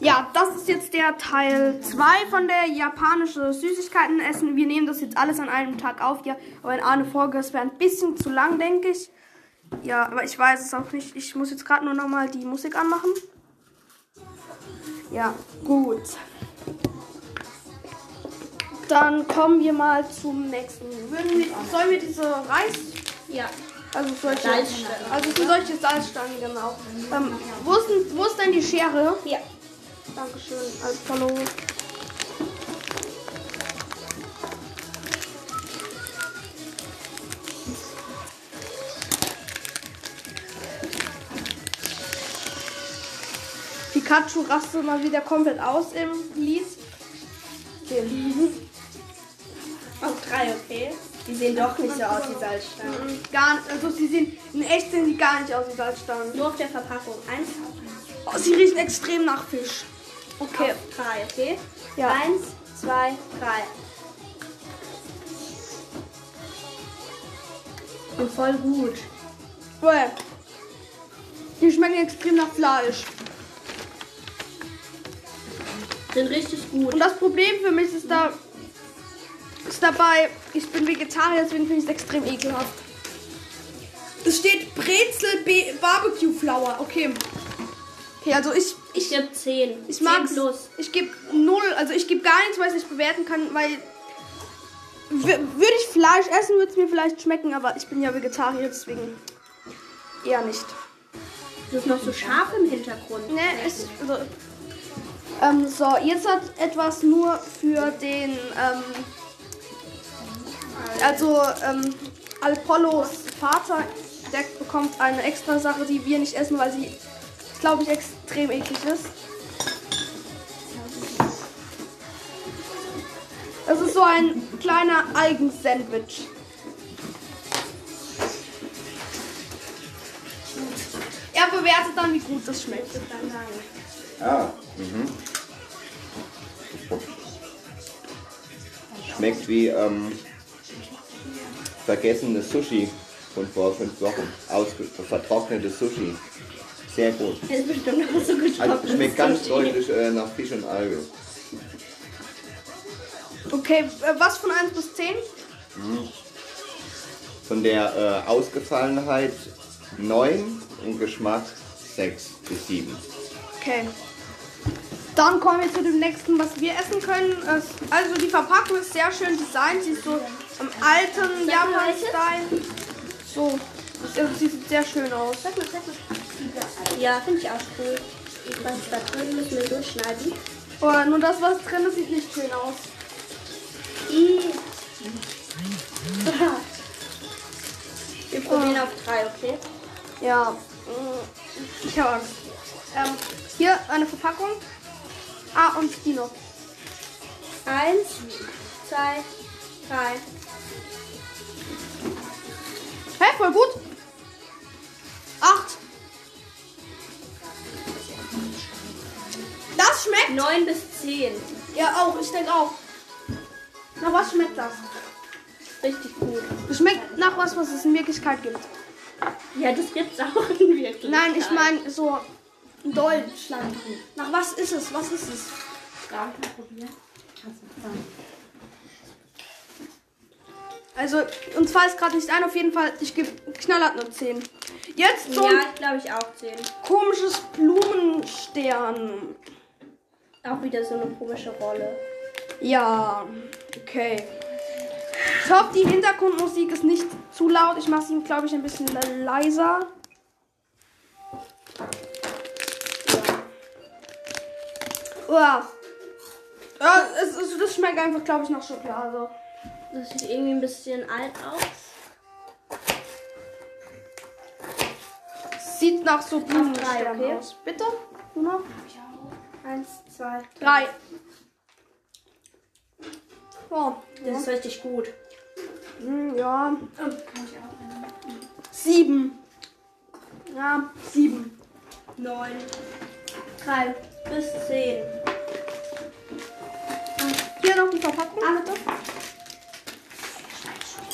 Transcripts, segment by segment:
Ja, das ist jetzt der Teil 2 von der japanische Süßigkeiten essen. Wir nehmen das jetzt alles an einem Tag auf. Ja, aber in eine Folge, das wäre ein bisschen zu lang, denke ich. Ja, aber ich weiß es auch nicht. Ich muss jetzt gerade nur noch mal die Musik anmachen. Ja, gut. Dann kommen wir mal zum nächsten. Sollen wir diese Reis... Ja. Also solche, Salzstangen. also für solche Salzstangen, genau. Ähm, wo, ist denn, wo ist denn die Schere? Ja. Dankeschön, als Follow. Pikachu rastet mal wieder komplett aus im Lied. Auf drei, okay. Die sehen doch nicht so aus wie Salzstangen. Mhm, Gar nicht, also sie sehen, in echt sehen die gar nicht aus wie Salzstangen. Nur auf der Verpackung. Eins, Oh, sie riechen extrem nach Fisch. Okay. auf drei, okay? Ja. Eins, zwei, drei. Und voll gut. Bäh. Die schmecken extrem nach Fleisch. Sind richtig gut. Und das Problem für mich ist da dabei, ich bin Vegetarier, deswegen finde ich es extrem ekelhaft. Es steht Brezel B Barbecue Flour. Okay. Okay, also ich Ich gebe zehn. ich Zehn mag's. plus. Ich gebe null, also ich gebe gar nichts, weil ich nicht bewerten kann, weil würde ich Fleisch essen, würde es mir vielleicht schmecken, aber ich bin ja Vegetarier, deswegen eher nicht. Das ist noch so scharf im Hintergrund. Ne, es, also, ähm, so, jetzt hat etwas nur für den, ähm, also, ähm, Apollos Vater, der bekommt eine extra Sache, die wir nicht essen, weil sie, glaube ich, extrem eklig ist. Das ist so ein kleiner Eigensandwich. Er bewertet dann, wie gut das schmeckt. Ah, mhm. Schmeckt wie ähm, vergessenes Sushi von vor fünf Wochen. Ausge vertrocknetes Sushi. Sehr gut. Das ist bestimmt noch so gut. Also schmeckt ganz deutlich äh, nach Fisch und Alge. Okay, äh, was von 1 bis 10? Von der äh, Ausgefallenheit 9 und Geschmack 6 bis 7. Okay. Dann kommen wir zu dem nächsten, was wir essen können. Also die Verpackung ist sehr schön designt. Sie ist so im alten Japan-Style. So, sie sieht sehr schön aus. Ja, finde ich auch cool. Was da drin müssen wir durchschneiden. Aber nur das, was drin ist, sieht nicht schön aus. Wir probieren auf drei, okay? Ja, ich habe Angst. Ähm, hier eine Verpackung. Ah, und noch. Eins, zwei, drei. Hä, voll gut. Acht. Das schmeckt. Neun bis zehn. Ja, auch. Ich denke auch. Nach was schmeckt das? Richtig gut. Es schmeckt nach was, was es in Wirklichkeit gibt. Ja, das gibt's auch in Wirklichkeit. Nein, ich meine so Deutschland. Nach was ist es? Was ist es? Also, uns fällt es gerade nicht ein. Auf jeden Fall, ich gebe knallhart eine 10. Jetzt zum Ja, glaube ich auch zehn. komisches Blumenstern. Auch wieder so eine komische Rolle. Ja, okay. Ich hoffe, die Hintergrundmusik ist nicht zu laut. Ich mache sie, glaube ich, ein bisschen le- leiser. Ja. Ja, es, es, das schmeckt einfach, glaube ich, nach Schokolade. Das sieht irgendwie ein bisschen alt aus. Sieht nach so Blumenstern okay? aus. Bitte? Du noch? Eins, zwei, Drei. Oh, Das ist richtig gut. hm, ja. Sieben. Ja, sieben. Neun. Drei bis zehn. Hier noch die Verpackung. bitte.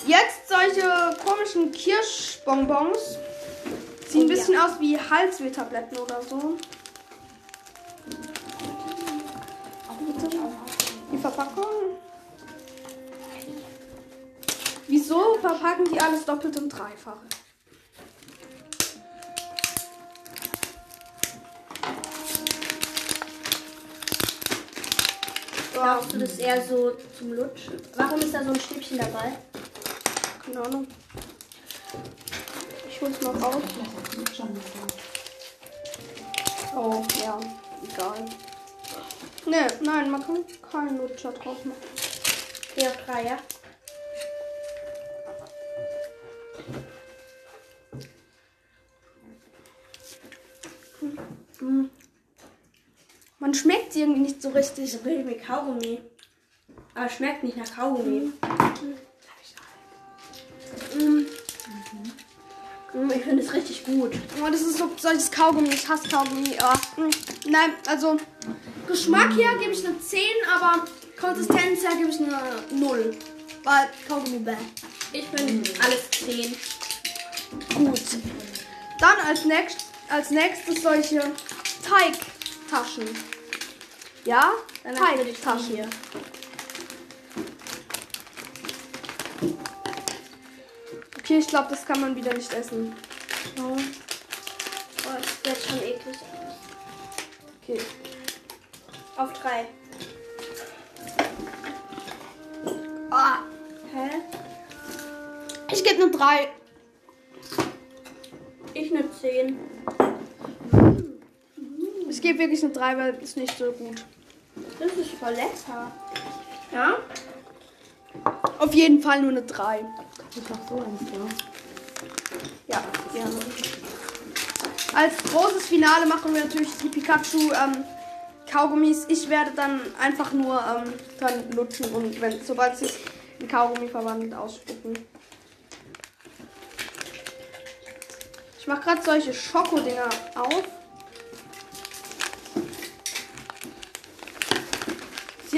Jetzt solche komischen Kirschbonbons. Sieht ein bisschen aus wie Halswehtabletten oder so. Die Verpackung. Wieso verpacken die alles doppelt und dreifach? Glaubst du das eher so zum Lutschen? Warum ist da so ein Stäbchen dabei? Keine Ahnung. Ich hol's mal raus. Oh, ja. Egal. Ne, nein, man kann keinen Lutscher drauf machen. Auf drei, ja? Irgendwie nicht so richtig. Bildet mir Kaugummi. Aber es schmeckt nicht nach Kaugummi. Mm. Mm, Ich finde es richtig gut. Oh, das ist so solches Kaugummi. Ich hasse Kaugummi. Mm. Nein, also Geschmack her gebe ich eine 10, aber Konsistenz her gebe ich eine 0. Weil Kaugummi bäh. Ich finde alles 10. Gut. Dann als, nächst, als nächstes solche Teigtaschen. Ja? Danach würde ich Teigtaschen. hier. Okay, ich glaube, das kann man wieder nicht essen. Oh, das wird schon eklig. Okay. Auf drei. Ah, Hä? ich gebe eine 3. Ich eine 10. Ich gebe wirklich eine 3, weil es nicht so gut. Das ist voll lecker. Ja? Auf jeden Fall nur eine 3. Ja, gerne. Als großes Finale machen wir natürlich die Pikachu ähm, Kaugummis. Ich werde dann einfach nur ähm, dann lutschen und wenn sobald sich in Kaugummi verwandelt ausspucken. Ich mache gerade solche Schokodinger auf.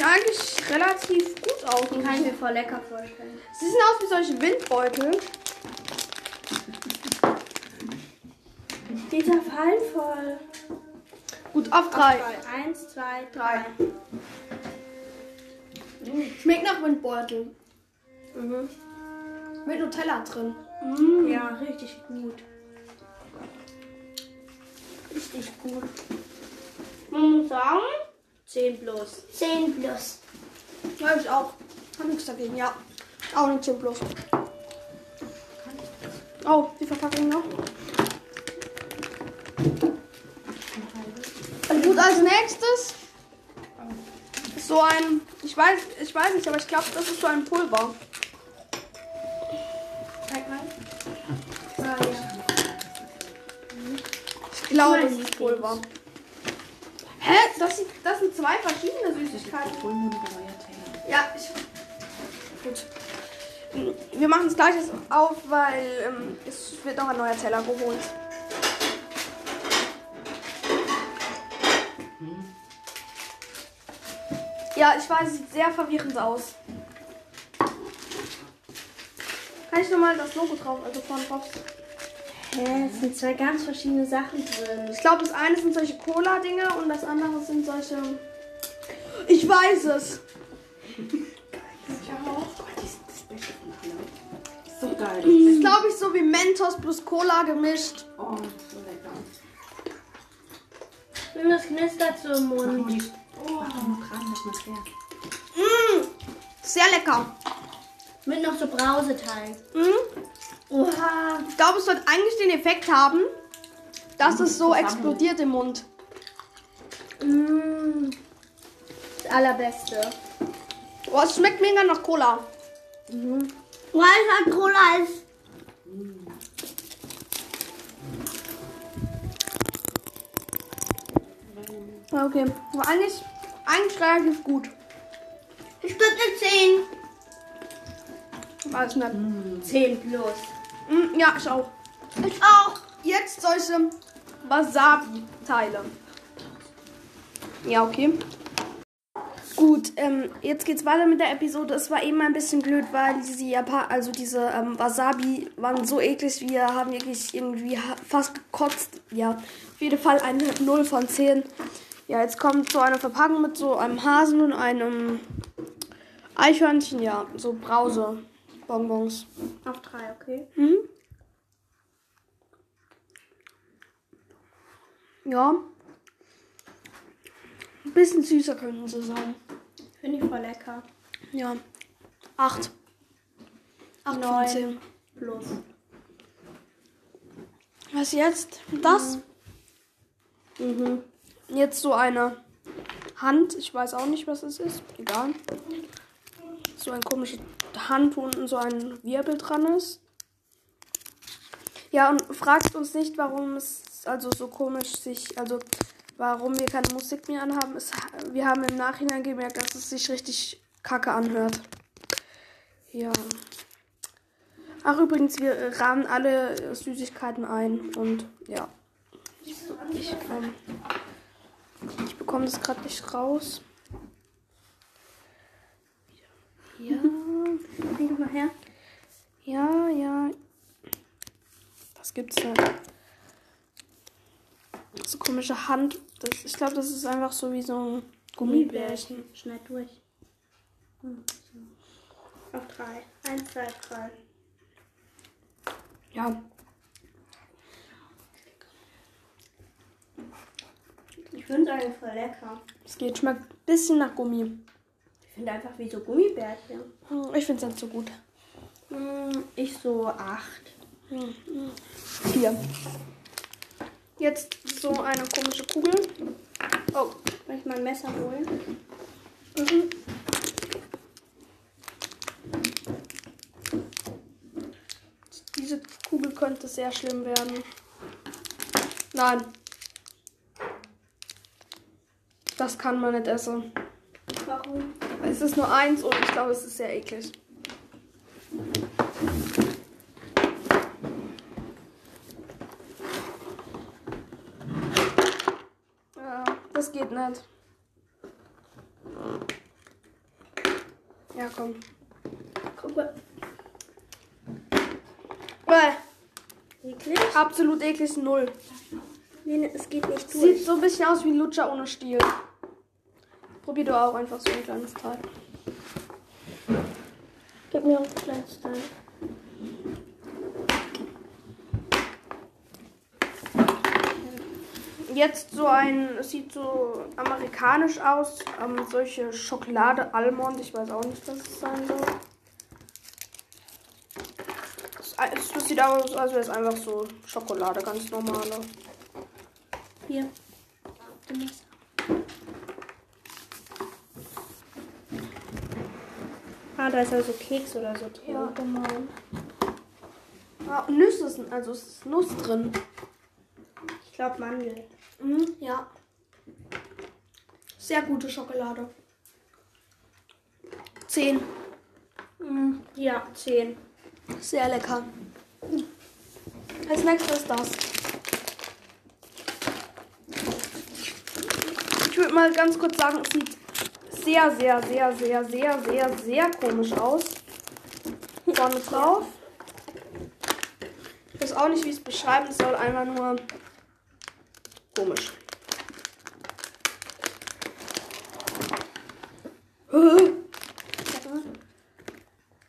Sieht eigentlich relativ gut aus. Die kann ich mir voll lecker vorstellen. Sie sehen aus wie solche Windbeutel. Die zerfallen voll. Gut, auf drei. Eins, zwei, Drei. drei. Schmeckt nach Windbeutel. Mhm. Mit Nutella drin. Ja, richtig gut. Richtig gut. Man muss sagen, 10 plus. 10 plus. Ja, ich auch. Hab nichts dagegen, ja. Auch eine 10 plus. Oh, die Verpackung noch. Und gut, als nächstes ist so ein, ich weiß, ich weiß nicht, aber ich glaube, das ist so ein Pulver. Zeig mal. Ah, ja. Ich glaube, das ist Pulver. Das, sind- das sind zwei verschiedene Süßigkeiten. Ja, ich. Gut. Wir machen es gleich auf, weil ähm, es wird noch ein neuer Teller geholt. Ja, ich weiß, es sieht sehr verwirrend aus. Kann ich nochmal das Logo drauf, also vorne drauf? Hä, es sind zwei ganz verschiedene Sachen drin. Ich glaube, das eine sind solche Cola-Dinger und das andere sind solche. Ich weiß es. So geil. Das ist, glaube ich, so wie Mentos plus Cola gemischt. Oh, so lecker. Und das knistert so im Mund. Oh. Mmh, sehr lecker. Mit noch so Brauseteig. Mmh. Oha. Ich glaube, es wird eigentlich den Effekt haben, dass es so explodiert im Mund. Mm. Das allerbeste. Oh, es schmeckt mega nach Cola. Weil es halt Cola ist. Okay. Aber eigentlich, eigentlich relativ gut. Ich gebe eine Weiß nicht. 10. 10 plus. Mm, ja, ich auch. Ich auch. Jetzt solche Wasabi-Teile. Ja, okay. Gut, ähm, jetzt geht's weiter mit der Episode. Es war eben ein bisschen blöd, weil diese Japan also diese ähm, Wasabi waren so eklig. Wir haben wirklich irgendwie fast gekotzt. Ja, auf jeden Fall eine 0 von 10. Ja, jetzt kommt so eine Verpackung mit so einem Hasen und einem Eichhörnchen, ja. So Brause. Bonbons. Auf drei, okay. Mhm. Ja. Ein bisschen süßer könnten sie sein. Finde ich voll lecker. Ja. Acht. Acht von Neun. zehn. Plus. Was jetzt? Das? Mhm. Jetzt so eine Hand. Ich weiß auch nicht, was es ist. Egal. So eine komische Hand, unten so ein Wirbel dran ist. Ja, und fragt uns nicht, warum es also so komisch sich, also warum wir keine Musik mehr anhaben. Es, wir haben im Nachhinein gemerkt, dass es sich richtig kacke anhört. Ja. Ach, übrigens, wir äh, rahmen alle Süßigkeiten ein und ja. Ich, ich, ähm, ich bekomme das gerade nicht raus. Ja, Leg mal her. ja, ja. Was gibt's da? So komische Hand. Das, ich glaube, das ist einfach so wie so ein Gummibärchen. Schneid durch. Auf drei. Eins, zwei, drei. Ja, Ich finde es eigentlich voll lecker. es geht. Schmeckt ein bisschen nach Gummi. Finde einfach wie so Gummibärchen. Hm, Ich finde es nicht so gut. Hm, Ich so acht. Vier. Jetzt so eine komische Kugel. Oh, Soll ich mal ein Messer holen? Mhm. Diese Kugel könnte sehr schlimm werden. Nein. Das kann man nicht essen. Warum? Es ist nur eins und ich glaube, es ist sehr eklig. Ja, das geht nicht. Ja, komm. Guck mal. Bäh, Eklig? absolut eklig, null. Nee, nee, es geht nicht Sieht durch. so ein bisschen aus wie Lutscher ohne Stiel. Probier du auch einfach so ein kleines Teil. Gib mir auch ein kleines Teil. Jetzt so ein, es sieht so amerikanisch aus. Ähm, solche Schokolade Almond, ich weiß auch nicht, was es sein soll. Es, es sieht aus, als wäre es einfach so Schokolade, ganz normale. Hier. Du Messer. Ah, da ist also Keks oder so drin. Ja, genau. Ah, Nüsse sind, also es ist Nuss drin. Ich glaube Mandel. Mhm, ja. Sehr gute Schokolade. Zehn. Mhm. Ja, 10. Sehr lecker. Als nächstes ist das. Ich würde mal ganz kurz sagen, es sieht sehr, sehr, sehr, sehr, sehr, sehr, sehr komisch aus. Vorne drauf. Ich weiß auch nicht, wie ich es beschreiben soll. Einfach nur komisch.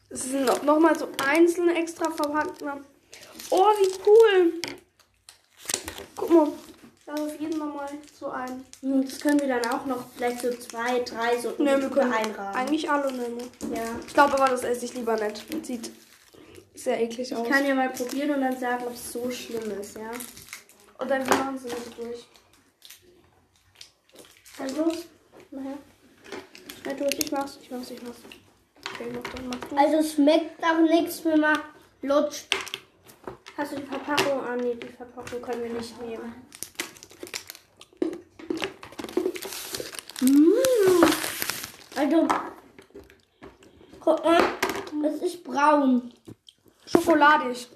Es sind noch, noch mal so einzelne extra verpackte. Oh, wie cool! Guck mal, auf jeden Fall mal so ein. Das können wir dann auch noch vielleicht so zwei, drei so Ne, wir können einrahmen. eigentlich alle nehmen. Ja. Ich glaube aber, das esse ich lieber nicht. Sieht sehr eklig aus. Ich kann ja mal probieren und dann sagen, ob es so schlimm ist, ja. Und dann machen sie nicht durch. Dann los. Nachher. Schnell durch, ich mach's, ich mach's, ich mach's. Okay, mach dann, mach du. Also schmeckt auch nichts mehr mal lutsch. Hast du die Verpackung? Ah nee, die Verpackung können wir nicht nehmen. Mmh. Also, guck mal, es ist braun. Schokoladig.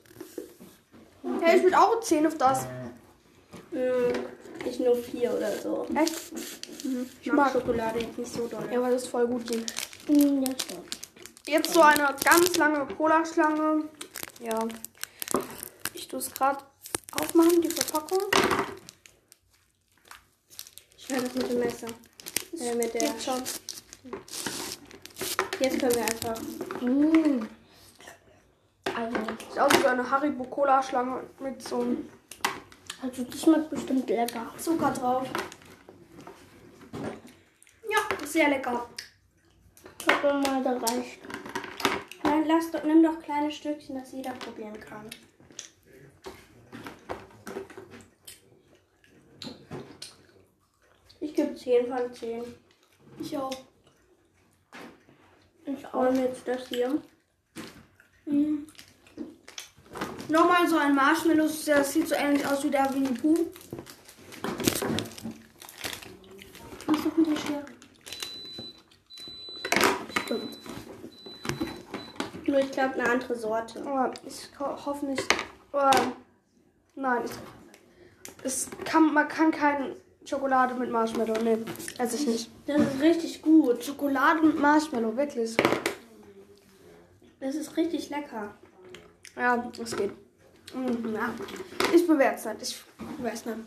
Hey, ich will auch 10 auf das. Hm, ich nur vier oder so. Echt? Ich mag Schokolade jetzt nicht so doll. Ja, weil das voll gut ging. Hm, ja. Jetzt so eine ganz lange Cola-Schlange. Ja. Ich tue es gerade aufmachen, die Verpackung. Ich werde das mit dem Messer. Äh, mit der. Geht schon. Jetzt können wir einfach. Mm. Also, Sieht aus wie so eine Haribo Cola Schlange mit so einem also das schmeckt bestimmt lecker. Zucker drauf. Ja, sehr lecker. Guck mal, da reicht. Nein, lass doch, nimm doch kleine Stückchen, dass jeder probieren kann. Ich gebe 10 von 10. Ich auch. Mir jetzt das hier. Nochmal so ein Marshmallow, das sieht so ähnlich aus wie der Winnie Pooh. Was ist mit der Schere? Stimmt. Nur ich glaube eine andere Sorte. Aber ich ho hoffe nicht. Aber nein, ich, es kann, man kann keine Schokolade mit Marshmallow. Nee, esse ich nicht. Das ist richtig gut. Schokolade mit Marshmallow, wirklich. Das ist richtig lecker. Ja, es geht. Mm, Ja. Ich bewerte es nicht. Ich weiß nicht.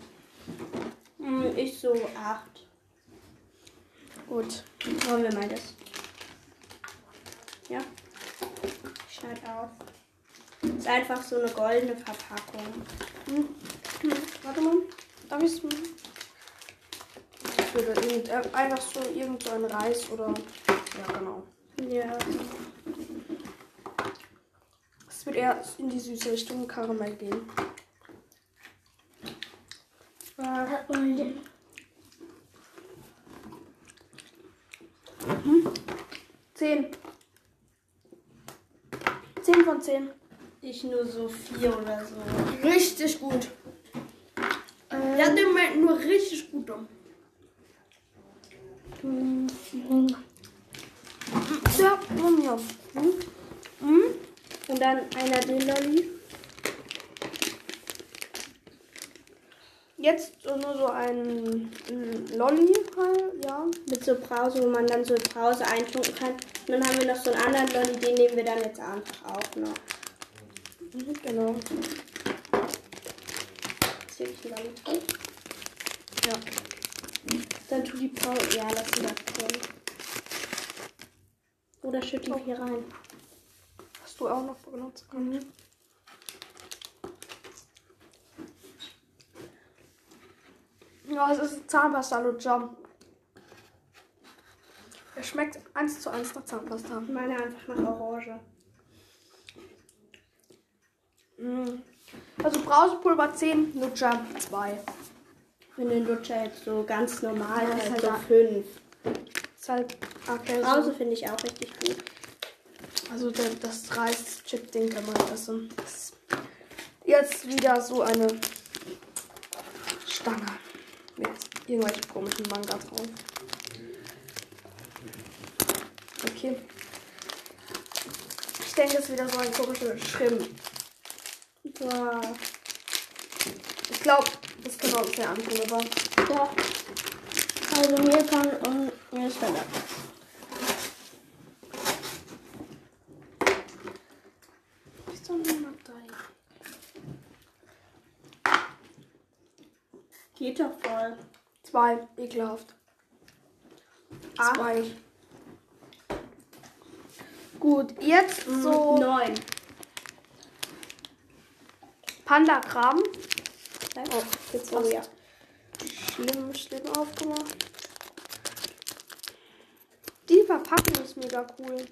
Hm, Ich so 8. Gut. Wollen wir mal das. Ja. Ich schneide auf. Ist einfach so eine goldene Verpackung. Hm. Warte mal. Darf ich es? Ich würde irgend, äh, einfach so irgend so ein Reis oder. Ja, genau. Ja. Es wird eher in die süße Richtung Karamell gehen. Zehn. Zehn von zehn. Ich nur so 4 oder so. Richtig gut. Den Moment nur richtig gut um. Und dann einer den Lolli. Jetzt nur so ein Lolli halt, ja. Mit so Brause, wo man dann so Brause eintunken kann. Und dann haben wir noch so einen anderen Lolli, den nehmen wir dann jetzt einfach auch noch. Mhm, Genau. Jetzt gebe ich einen Lolli drin. Ja. Dann tu die Brause. Ja, lass sie da drin. Oder schütt die hier rein. Hast du auch noch benutzt können? Ja, es ist Zahnpasta Lutscher. Er schmeckt eins zu eins nach Zahnpasta. Meine einfach nach Orange. Mm. Also Brausepulver 10, Lutscher 2. Finde den Lutscher jetzt so ganz normal, Ja, halt halt so da. 5. Ist halt okay, Brause so. finde ich auch richtig gut. Also der, das Reis-Chip-Ding kann man essen. Das- Jetzt wieder so eine Stange mit irgendwelchen komischen Manga drauf. Okay. Ich denke, es ist wieder so ein komischer Schrimp. Boah. Ich glaube, sehr antun, aber Ja. Also mir kann und mir ist verletzt. Geht doch voll. Zwei, ekelhaft. Acht. Zwei. Gut, jetzt so Neun. Panda-Kram. Oh, jetzt so, ja. Schlimm, schlimm aufgemacht. Die Verpackung ist mega cool.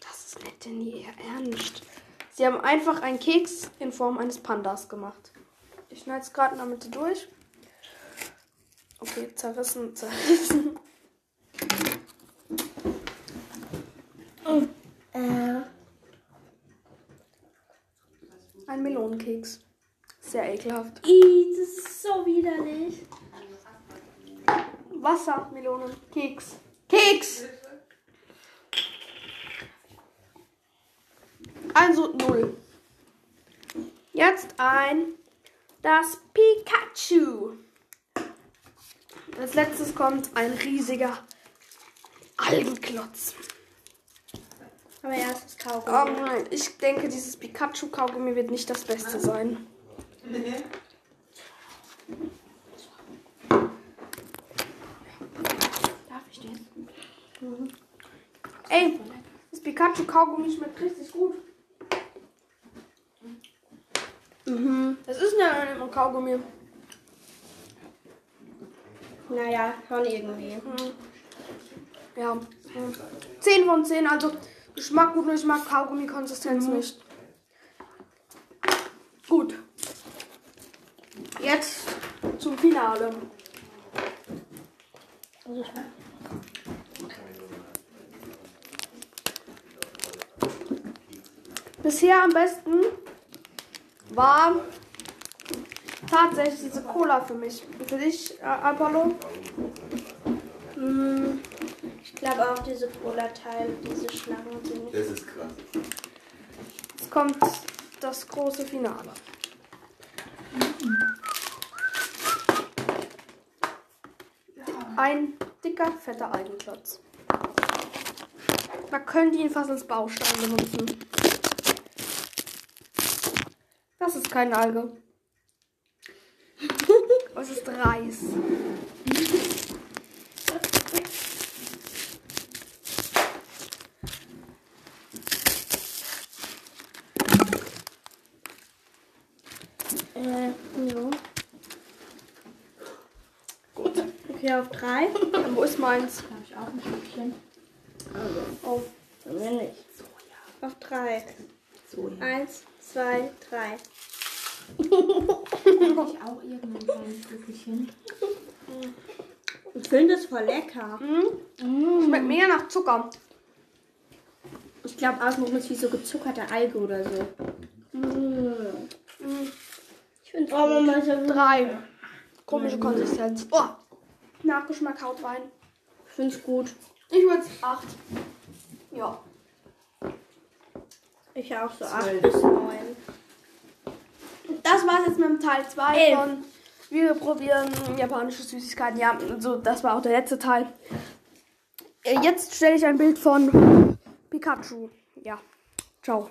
Das ist nicht denn ihr Ernst. Sie haben einfach einen Keks in Form eines Pandas gemacht. Ich schneide es gerade in der Mitte durch. Okay, zerrissen, zerrissen. Äh, Ein Melonenkeks. Sehr ekelhaft. ih, das ist so widerlich. Wassermelonen. Keks. Keks! Also null. Jetzt ein das Pikachu. Als letztes kommt ein riesiger Algenklotz. Aber erstes Kaugummi. Oh nein, ich denke, dieses Pikachu-Kaugummi wird nicht das Beste sein. stehen. Ey, das Pikachu-Kaugummi schmeckt richtig gut. Mhm. Das ist ja ein Kaugummi. Naja, schon irgendwie. Ja. 10 von 10, also Geschmack gut, nur ich mag Kaugummi-Konsistenz nicht. Gut. Jetzt zum Finale. Bisher am besten war tatsächlich diese Cola für mich. Für dich, äh, Apollo? Mhm. Ich glaube auch diese Cola-Teil, diese Schlangen sind. Das ist krass. Jetzt kommt das große Finale. Ein dicker, fetter Algenklotz. Man könnte ihn fast als Baustein benutzen. Das ist keine Alge. Es ist Reis. Äh, ja. Auf drei. Wo ist meins? Habe ich auch ein Stückchen. Auf. Bei mir nicht. Auf drei. So, ja. Eins, zwei, drei. ich auch irgendein kleines Stückchen. Ich finde es voll lecker. Schmeckt mega nach Zucker. Ich glaube auch noch mit wie so gezuckerte Alge oder so. Ich finde es oh, Drei. Komische Konsistenz. Oh. Nachgeschmack haut rein. Ich finde es gut. Ich würde acht. Ja. Ich auch so acht bis neun. Das war's jetzt mit dem Teil 2 Elf. von Wir probieren japanische Süßigkeiten. Ja, so, das war auch der letzte Teil. Äh, Jetzt stelle ich ein Bild von Pikachu. Ja. Ciao.